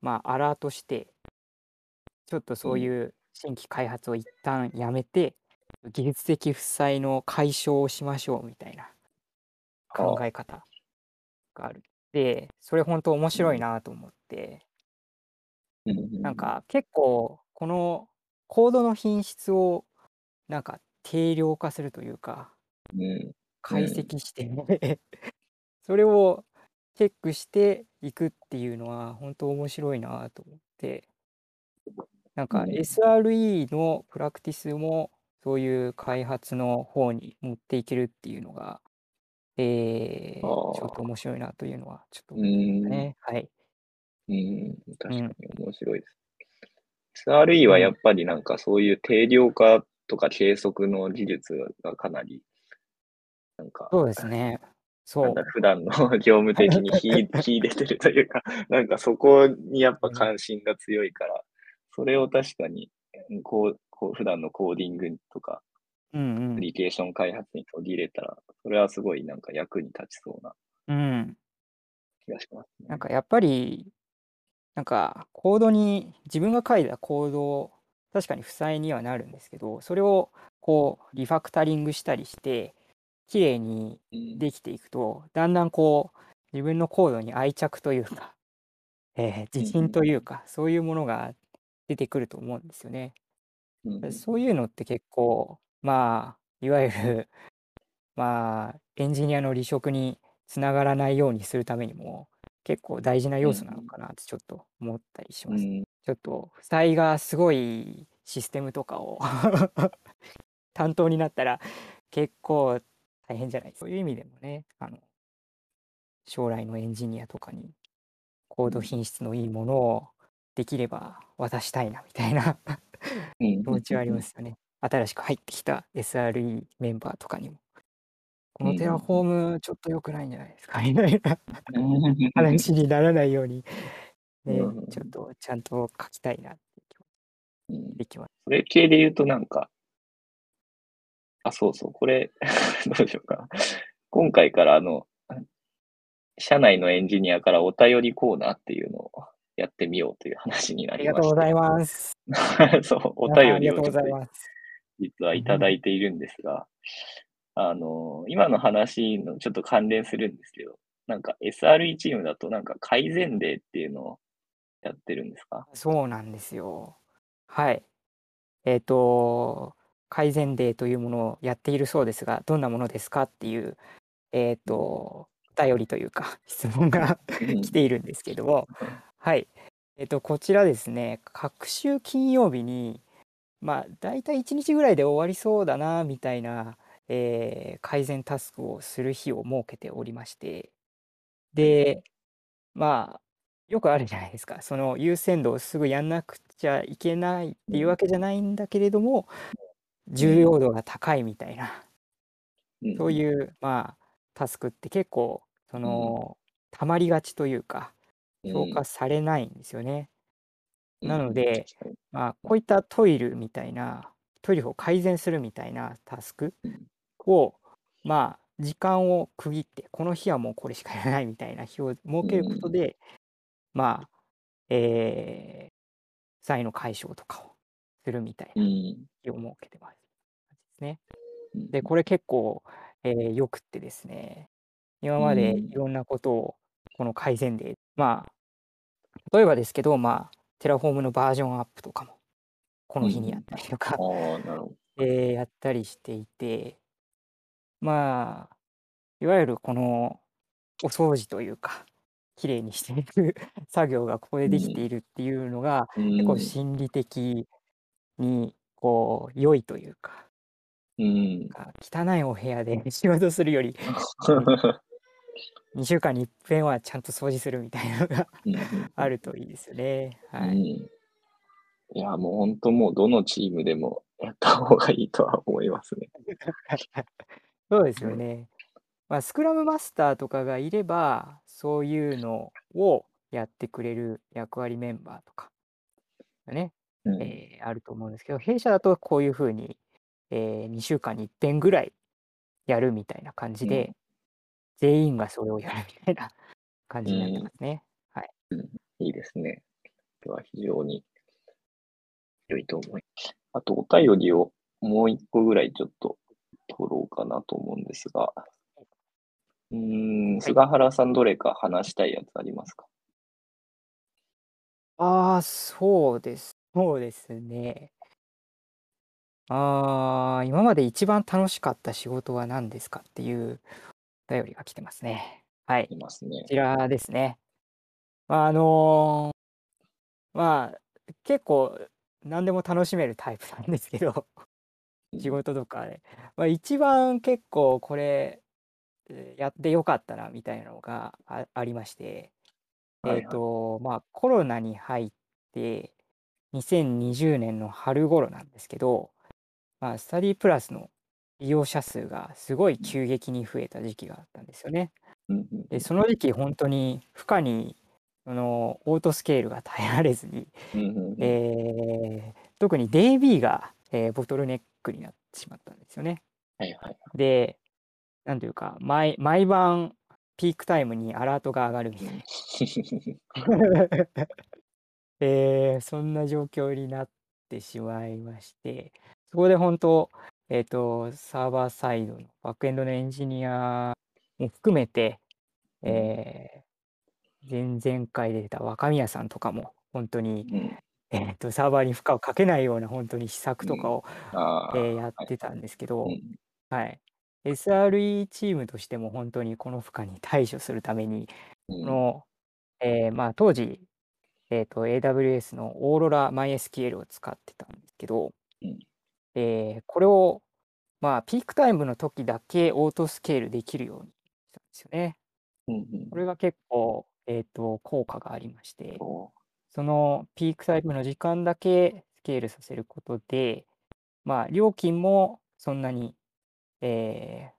まあ、アラートして、ちょっとそういう新規開発を一旦やめて、技術的負債の解消をしましょうみたいな考え方がある。で、それ本当面白いなと思って、うんなんか結構このコードの品質をなんか定量化するというかうん解析して、それをチェックしていくっていうのは本当面白いなと思って。なんかうん。SRE のプラクティスもそういう開発の方に持っていけるっていうのが、えー、ちょっと面白いなというのはちょっとう思いましたんね。はい。うん、確かに面白いです。SRE はやっぱりなんかそういう定量化とか計測の技術がかなり、なんか、そうですね。そうなんだ。普段の 業務的に秀秀でてるというか、なんかそこにやっぱ関心が強いから、それを確かに、こう、こう普段のコーディングとか、うんアプリケーション開発に取り入れたら、それはすごいなんか役に立ちそうなうん。うん。気がしますね。なんかやっぱり、なんかコードに、自分が書いたコード、確かに負債にはなるんですけど、それをこうリファクタリングしたりして、綺麗にうんできていくと、だんだんこう、自分のコードに愛着というか、えー自信というか、そういうものが出てくると思うんですよね。うんそういうのって結構、まあ、いわゆる、まあ、エンジニアの離職につながらないようにするためにも、結構大事な要素なのかなってちょっと思ったりします。うんちょっと、負債がすごいシステムとかを 担当になったら、結構大変じゃないですか。そういう意味でもね、あの、将来のエンジニアとかに、コード品質のいいものをできれば渡したいな、みたいなうん気持ちはありますよね。新しく入ってきた SRE メンバーとかにも。この Terraform ちょっと良くないんじゃないですかみたいな 話にならないように、ね、うんちょっとちゃんと書きたいなって気持ちうんできます。それ系で言うとなんか、あ、そうそう、これ、どうしようかな。今回からあの、社内のエンジニアからお便りコーナーっていうのをやってみようという話になあり。がとうございます。そう、お皆さん便ありがとうございます。実はいただいているんですが、あの、今の話のちょっと関連するんですけど、なんか SRE チームだとなんか改善デーっていうのをやってるんですか？そうなんですよ。はい。えっ、と、改善デーというものをやっているそうですが、どんなものですかっていう、えっ、と、お便りというか、質問がうん来ているんですけども、はい。えっ、と、こちらですね、各週金曜日に、まあ、大体1日ぐらいで終わりそうだな、みたいな、えー改善タスクをする日を設けておりまして、で、まあ、よくあるじゃないですか。その優先度をすぐやんなくちゃいけないっていうわけじゃないんだけれども、重要度が高いみたいな、そうういう、まあ、タスクって結構、その、たまりがちというか、ん。評価されないんですよね。うん。なので、まあ、こういったトイレみたいな、トイレを改善するみたいなタスクうん。を、まあ、時間を区切って、この日はもうこれしかやらないみたいな日を設けることで、まあ、えー、負債の解消とかをするみたいなうん。日を設けてます。ですね。うん。で、これ結構、えーよくってですね、今までうん。いろんなことを、この改善で、まあ、例えばですけど、まあ、 Terraform のバージョンアップとかも、この日にやったりとか、ああ、なるほど。えーやったりしていて、まあ、いわゆるこのお掃除というか、きれいにしていく 作業がここでできているっていうのが、うん結構心理的にこう良いというか、うん。か汚いお部屋で 仕事するより、2週間に一遍はちゃんと掃除するみたいなのがあるといいですよね。はい。うん。いや、もう本当もうどのチームでもやった方がいいとは思いますね。そうですよね。まあ、スクラムマスターとかがいれば、そういうのをやってくれる役割メンバーとかがね、うん。えーあると思うんですけど、弊社だとこういうふうに、え2週間に一遍ぐらいやるみたいな感じで、うん全員がそれをやるみたいな 感じになってますね。はい。いいですね。では非常に良いと思います。あと、お便りをもう一個ぐらいちょっと取ろうかなと思うんですが、うーん、菅原さんどれか話したいやつありますか？ああ、そうです。そうですね。ああ、今まで一番楽しかった仕事は何ですかっていうお便りが来てますね。はい。いますねこ。ちらですね。まあ、あのーまあ、結構何でも楽しめるタイプなんですけど、仕事とかで。まあ、一番結構これ、えーやってよかったなみたいなのがあありまして、はいはいえっ、と、まあ、コロナに入って、2020年の春頃なんですけど、まあ、スタディプラスの利用者数がすごい急激に増えた時期があったんですよね。うんうんで、その時期本当に負荷に、そのオートスケールが耐えられずに、うんうんうんえー特に DB が、えーボトルネックになってしまったんですよね。はいはい。で、なんというか、毎毎晩ピークタイムにアラートが上がるみたいな。えーそんな状況になってしまいまして、そこで本当、えっ、と、サーバーサイドのバックエンドのエンジニアも含めて、うん。えー前々回で出た若宮さんとかも、本当に、うん。えっ、と、サーバーに負荷をかけないような本当に施策とかを、えーやってたんですけど、うん。はい。SRE チームとしても本当にこの負荷に対処するために、うん。この、えーまあ、当時、えー、と AWS のオーロラ MySQL を使ってたんですけど、うんえーこれを、まあ、ピークタイムの時だけオートスケールできるようにしたんですよね。うんうん。これが結構、えー、と効果がありまして、そそのピークタイムの時間だけスケールさせることで、まあ、料金もそんなに、えー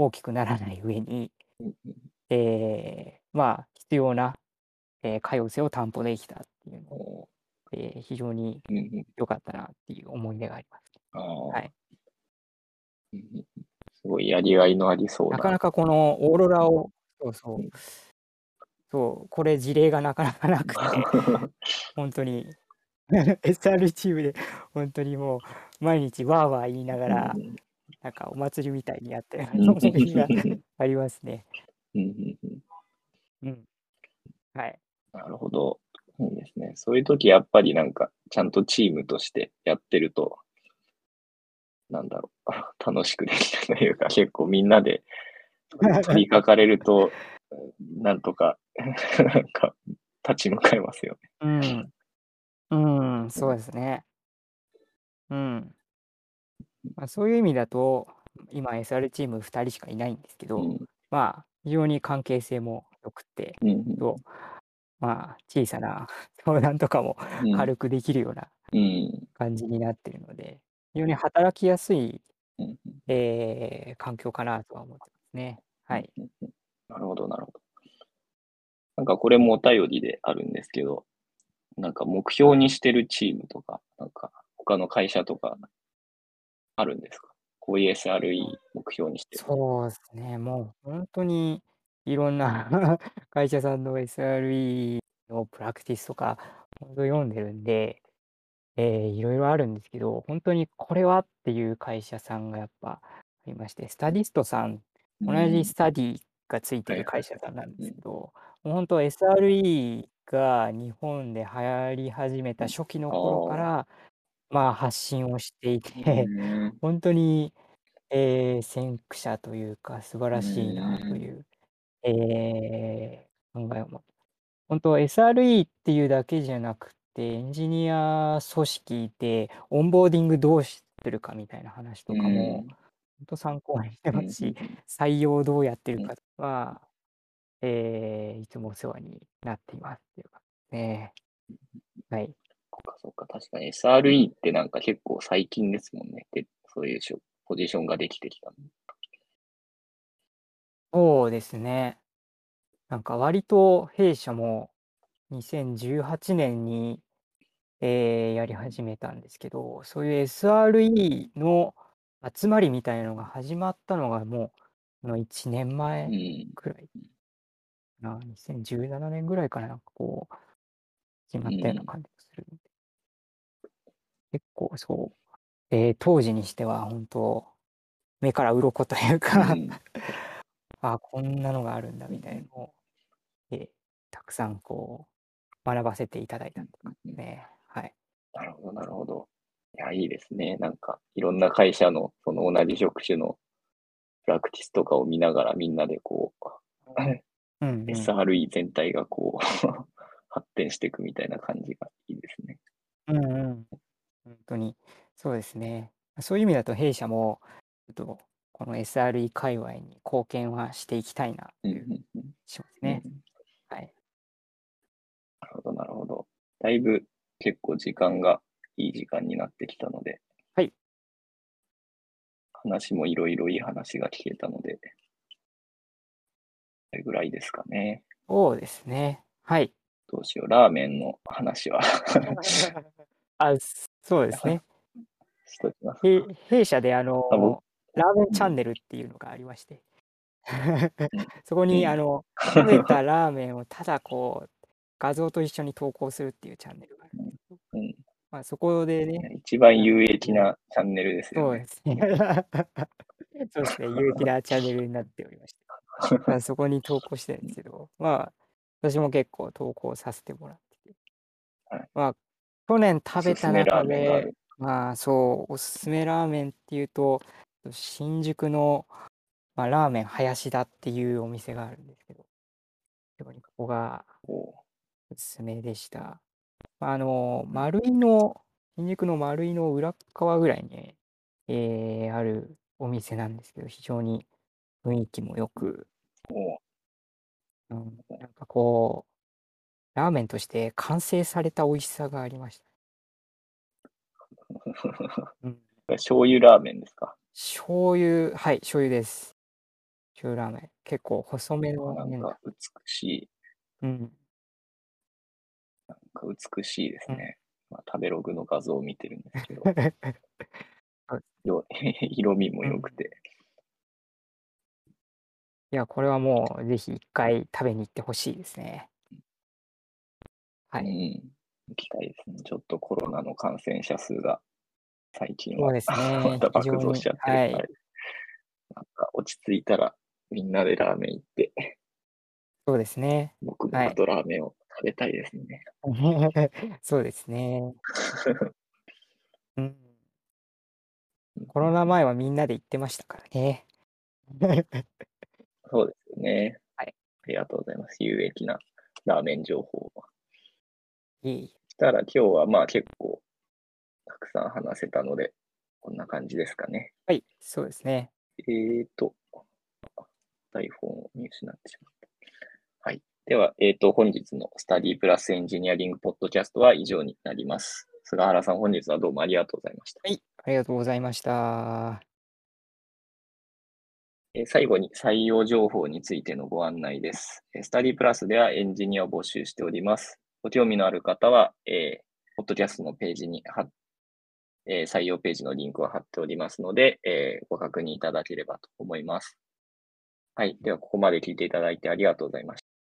大きくならない上に、うんえーまあ、必要な、えー、可用性を担保できたっていうのを、おえー非常に良かったなっていう思い出があります。はい。すごいやりがいのありそうな。なかなかこのオーロラを、そうそううん、そう、これ事例がなかなかなくて、本当に SR チームで本当にもう毎日わーわー言いながら、うんなんかお祭りみたいにやってるうん思いがありますね。うん。はい。なるほど。いいですね。そういう時やっぱりなんか、ちゃんとチームとしてやってると、なんだろう、楽しくできたというか、結構みんなで取り掛かれると、なんとか、なんか、立ち向かいますよね。うん。うん、そうですね。うん。まあ、そういう意味だと、今 SR チーム2人しかいないんですけど、うんまあ、非常に関係性も良くて、うんうんとまあ、小さな 相談とかもうん軽くできるようなうん感じになってるので、非常に働きやすい、うんえー環境かなとは思ってますね。はい。うんうんなるほど、なるほど。なんかこれもお便りであるんですけど、なんか目標にしてるチームとか、なんか他の会社とかあるんですか？こういう SRE 目標にしてる。そうですね、もう本当にいろんな 会社さんの SRE のプラクティスとか、本当読んでるんで、えーいろいろあるんですけど、本当にこれはっていう会社さんがやっぱありまして、スタディストさん、同じスタディがついてる会社さんなんですけど、もう本当 SRE が日本で流行り始めた初期の頃から、まあ発信をしていて、うん。本当に、えー先駆者というか素晴らしいなという、えー考えを持って本当 SRE っていうだけじゃなくて、エンジニア組織でオンボーディングどうしてるかみたいな話とかも、本当参考にしてますし、採用どうやってるかは、えーいつもお世話になっていますっていうかね。はい。そっかそっか、確かに SRE ってなんか結構最近ですもんね。でそういうしょポジションができてきたの。そうですね。なんか割と弊社も2018年に、えーやり始めたんですけど、そういう SRE の集まりみたいなのが始まったのがもう、この1年う前ん。くらいな、2017年ぐらいからなんかこう、始まったような感じがするんで。結構そう、えー当時にしては本当、目から鱗というか、うんあこんなのがあるんだみたいなのを、えーたくさんこう学ばせていただいたって感じですね。はい。なるほど、なるほど。いや、いいですね。なんか、いろんな会社の、その同じ職種のプラクティスとかを見ながら、みんなでこう、うん、うん。SRE 全体がこう、発展していくみたいな感じがいいですね。うんうん。本当に、そうですね。そういう意味だと弊社も、ちょっとこの SRE 界隈に貢献はしていきたいなとうんいうしますね。なるほど、なるほど。だいぶ結構時間がいい時間になってきたので、はい。話もいろいろいい話が聞けたので、それぐらいですかね。そうですね。はい。どうしよう。ラーメンの話は あ、そうですね。しときます。へ弊社であのラーメンチャンネルっていうのがありまして、そこうんにあの食べたラーメンをただこう画像と一緒に投稿するっていうチャンネルがあるんですけど、うんまあ、そこでね、一番有益なチャンネルですよね。そうですね。そうですね。有益なチャンネルになっておりまして。まあそこに投稿してるんですけど、まあ、私も結構投稿させてもらってて。はいまあ、去年食べたおすすめラ中でーメンがある、まあそう、おすすめラーメンっていうと、新宿の、まあ、ラーメン林田っていうお店があるんですけど、ここがおおすすめでした。あの、丸井の、新宿の丸井の裏側ぐらいに、えーあるお店なんですけど、非常に雰囲気もよく、おうん、なんかこう、ラーメンとして完成された美味しさがありました。うん、醤油ラーメンですか？醤油、はい、醤油です。中ラーメン。結構細めの。なんか美しい、うん。なんか美しいですね。まあ、食べログの画像を見てるんですけど、よ 色味も良くて、いや、これはもうぜひ一回食べに行ってほしいですね。はい。うん、行きたいですね。ちょっとコロナの感染者数が最近はそうですね また爆増しちゃってる、はいなんか落ち着いたらみんなでラーメン行って、そうですね。僕はい々とラーメンを食べたいですね。そうですね。うん。コロナ前はみんなで行ってましたからね。そうですよね。はい。ありがとうございます。有益なラーメン情報を。いえいえしたら今日はまあ結構たくさん話せたので、こんな感じですかね。はい、そうですね。えーと、台本を見失ってしまった。はい。では、えーと、本日のスタディプラスエンジニアリングポッドキャストは以上になります。菅原さん、本日はどうもありがとうございました。はい、ありがとうございました。えー最後に採用情報についてのご案内です。えースタディプラスではエンジニアを募集しております。ご興味のある方は、えー、ポッドキャストのページに貼えー採用ページのリンクを貼っておりますので、えーご確認いただければと思います。はい。では、ここまで聞いていただいてありがとうございました。